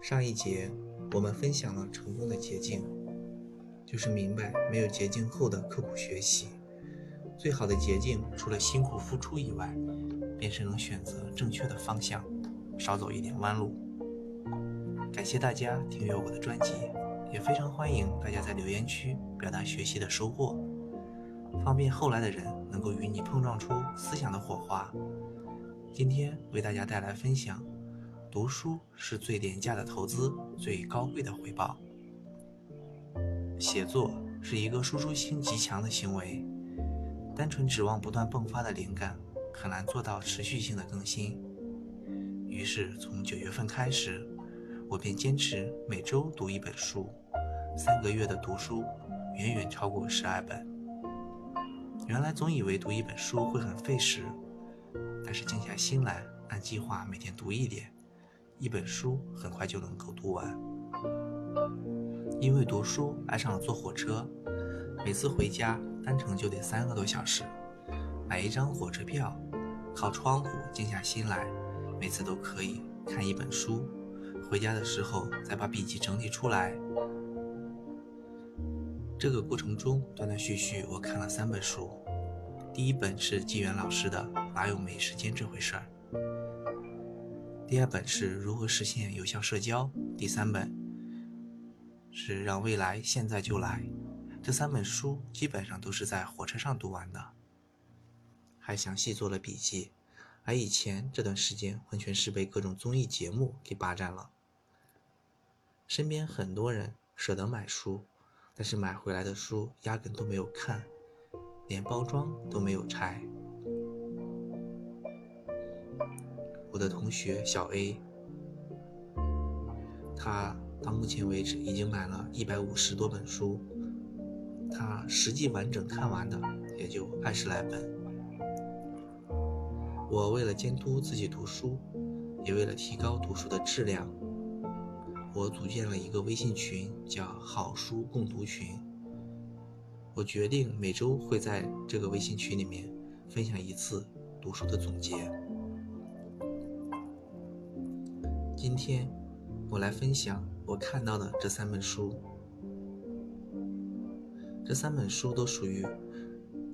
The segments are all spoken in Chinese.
上一节我们分享了成功的捷径，就是明白没有捷径后的刻苦学习。最好的捷径除了辛苦付出以外，便是能选择正确的方向，少走一点弯路。感谢大家订阅我的专辑，也非常欢迎大家在留言区表达学习的收获，方便后来的人能够与你碰撞出思想的火花。今天为大家带来分享。读书是最廉价的投资，最高贵的回报。写作是一个输出性极强的行为，单纯指望不断迸发的灵感，很难做到持续性的更新。于是，从九月份开始，我便坚持每周读一本书，三个月的读书远远超过十二本。原来总以为读一本书会很费时，但是静下心来，按计划每天读一点。一本书很快就能够读完，因为读书爱上了坐火车，每次回家单程就得三个多小时，买一张火车票，靠窗户静下心来，每次都可以看一本书。回家的时候再把笔记整理出来。这个过程中断断续续，我看了三本书，第一本是纪元老师的《哪有没时间这回事儿》。第二本是如何实现有效社交，第三本是让未来现在就来。这三本书基本上都是在火车上读完的，还详细做了笔记。而以前这段时间完全是被各种综艺节目给霸占了。身边很多人舍得买书，但是买回来的书压根都没有看，连包装都没有拆。我的同学小 A，他到目前为止已经买了一百五十多本书，他实际完整看完的也就二十来本。我为了监督自己读书，也为了提高读书的质量，我组建了一个微信群，叫“好书共读群”。我决定每周会在这个微信群里面分享一次读书的总结。今天我来分享我看到的这三本书。这三本书都属于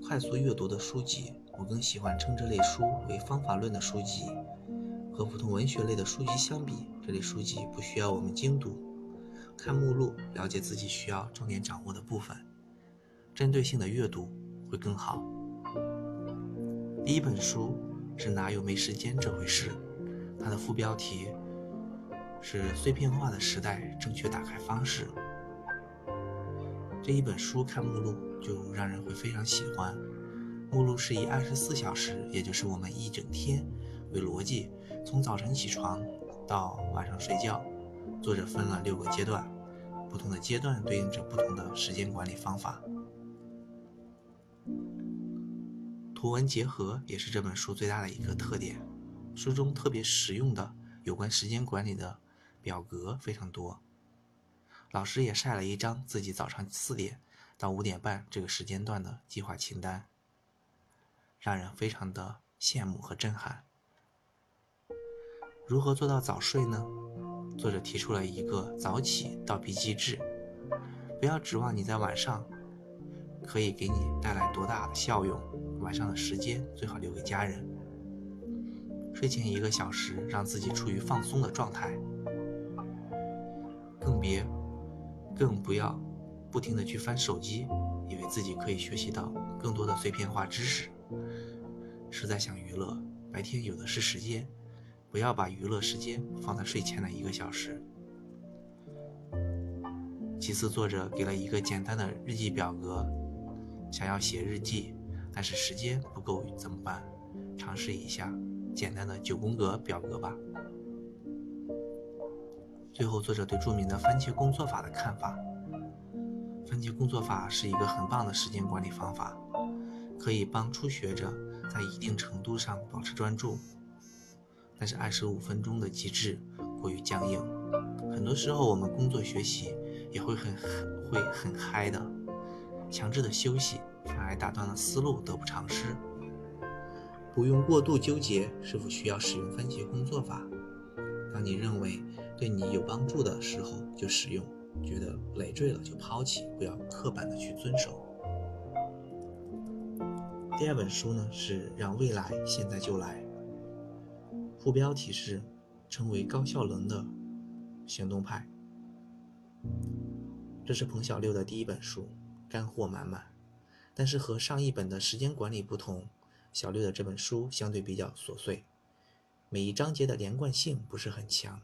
快速阅读的书籍，我更喜欢称这类书为方法论的书籍。和普通文学类的书籍相比，这类书籍不需要我们精读，看目录了解自己需要重点掌握的部分，针对性的阅读会更好。第一本书是哪有没时间这回事？它的副标题。是碎片化的时代正确打开方式。这一本书看目录就让人会非常喜欢。目录是以二十四小时，也就是我们一整天为逻辑，从早晨起床到晚上睡觉。作者分了六个阶段，不同的阶段对应着不同的时间管理方法。图文结合也是这本书最大的一个特点。书中特别实用的有关时间管理的。表格非常多，老师也晒了一张自己早上四点到五点半这个时间段的计划清单，让人非常的羡慕和震撼。如何做到早睡呢？作者提出了一个早起倒逼机制，不要指望你在晚上可以给你带来多大的效用，晚上的时间最好留给家人。睡前一个小时，让自己处于放松的状态。更别，更不要不停的去翻手机，以为自己可以学习到更多的碎片化知识。实在想娱乐，白天有的是时间，不要把娱乐时间放在睡前的一个小时。其次，作者给了一个简单的日记表格，想要写日记，但是时间不够怎么办？尝试一下简单的九宫格表格吧。最后，作者对著名的番茄工作法的看法：番茄工作法是一个很棒的时间管理方法，可以帮初学者在一定程度上保持专注。但是，二十五分钟的机制过于僵硬，很多时候我们工作学习也会很会很嗨的，强制的休息反而打断了思路，得不偿失。不用过度纠结是否需要使用番茄工作法。当你认为对你有帮助的时候就使用，觉得累赘了就抛弃，不要刻板的去遵守。第二本书呢是《让未来现在就来》，副标题是“成为高效能的行动派”。这是彭小六的第一本书，干货满满。但是和上一本的时间管理不同，小六的这本书相对比较琐碎，每一章节的连贯性不是很强，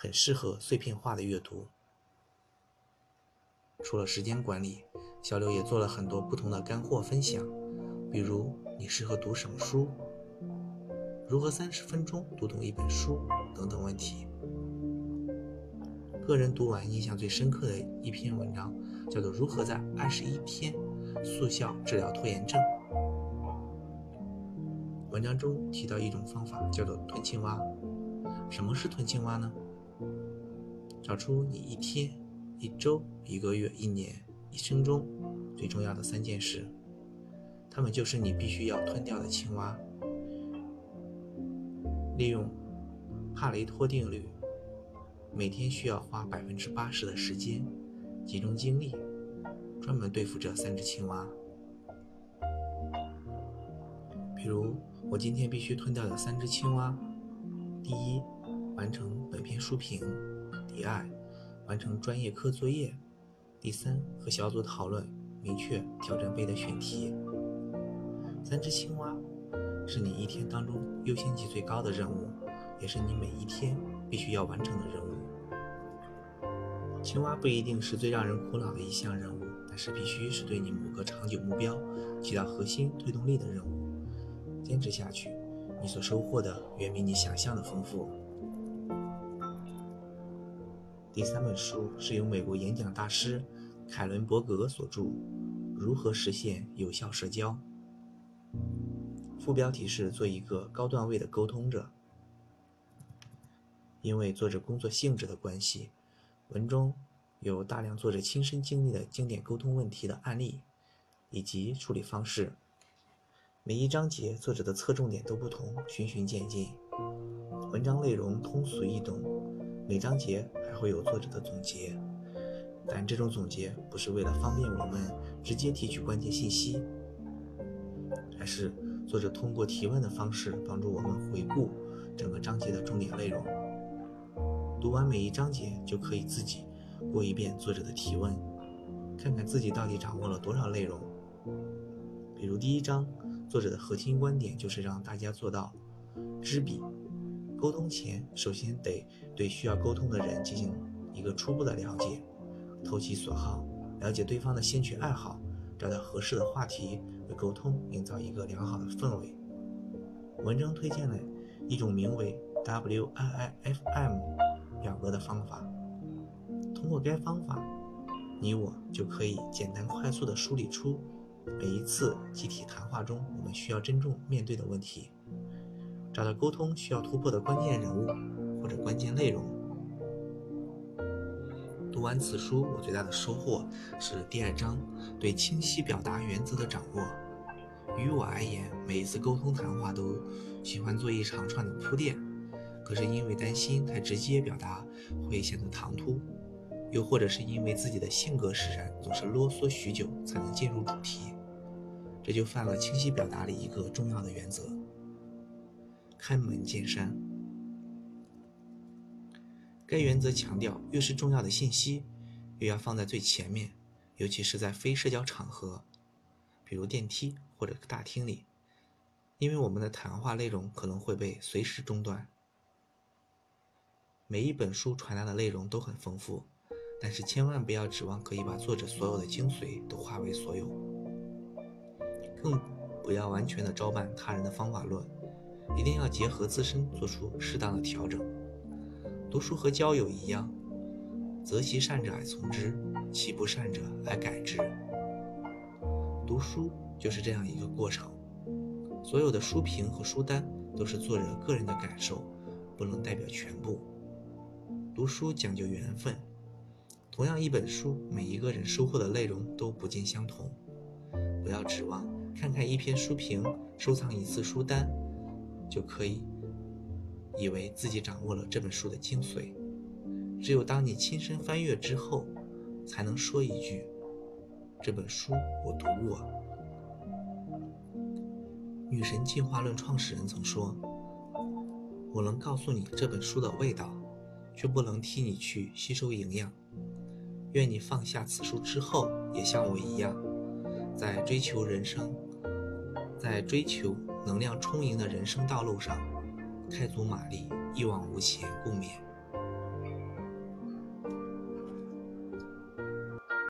很适合碎片化的阅读。除了时间管理，小刘也做了很多不同的干货分享。比如你适合读什么书？如何三十分钟读懂一本书？等等问题。个人读完印象最深刻的一篇文章，叫做《如何在二十一天速效治疗拖延症》。文章中提到一种方法，叫做吞青蛙。什么是吞青蛙呢？找出你一天、一周、一个月、一年、一生中最重要的三件事。它们就是你必须要吞掉的青蛙。利用帕雷托定律，每天需要花百分之八十的时间，集中精力，专门对付这三只青蛙。比如，我今天必须吞掉的三只青蛙：第一，完成本篇书评；第二，完成专业课作业；第三，和小组讨论明确挑战杯的选题。三只青蛙是你一天当中优先级最高的任务，也是你每一天必须要完成的任务。青蛙不一定是最让人苦恼的一项任务，但是必须是对你某个长久目标起到核心推动力的任务。坚持下去，你所收获的远比你想象的丰富。第三本书是由美国演讲大师凯伦伯格所著，《如何实现有效社交》。副标题是“做一个高段位的沟通者”。因为作者工作性质的关系，文中有大量作者亲身经历的经典沟通问题的案例以及处理方式。每一章节作者的侧重点都不同，循序渐进。文章内容通俗易懂，每章节还会有作者的总结，但这种总结不是为了方便我们直接提取关键信息。而是作者通过提问的方式帮助我们回顾整个章节的重点内容。读完每一章节，就可以自己过一遍作者的提问，看看自己到底掌握了多少内容。比如第一章，作者的核心观点就是让大家做到知彼。沟通前，首先得对需要沟通的人进行一个初步的了解，投其所好，了解对方的兴趣爱好，找到合适的话题。为沟通营造一个良好的氛围。文中推荐了一种名为 WIIFM 表格的方法。通过该方法，你我就可以简单快速地梳理出每一次集体谈话中我们需要真正面对的问题，找到沟通需要突破的关键人物或者关键内容。读完此书，我最大的收获是第二章对清晰表达原则的掌握。于我而言，每一次沟通谈话都喜欢做一长串的铺垫，可是因为担心太直接表达会显得唐突，又或者是因为自己的性格使然，总是啰嗦许久才能进入主题，这就犯了清晰表达里一个重要的原则：开门见山。该原则强调，越是重要的信息，越要放在最前面，尤其是在非社交场合，比如电梯或者大厅里，因为我们的谈话内容可能会被随时中断。每一本书传达的内容都很丰富，但是千万不要指望可以把作者所有的精髓都化为所有，更不要完全的照搬他人的方法论，一定要结合自身做出适当的调整。读书和交友一样，择其善者而从之，其不善者而改之。读书就是这样一个过程，所有的书评和书单都是作者个人的感受，不能代表全部。读书讲究缘分，同样一本书，每一个人收获的内容都不尽相同。不要指望看看一篇书评，收藏一次书单，就可以。以为自己掌握了这本书的精髓。只有当你亲身翻阅之后，才能说一句：“这本书我读过。”女神进化论创始人曾说：“我能告诉你这本书的味道，却不能替你去吸收营养。愿你放下此书之后，也像我一样，在追求人生，在追求能量充盈的人生道路上，开足马力，一往无前，共勉。”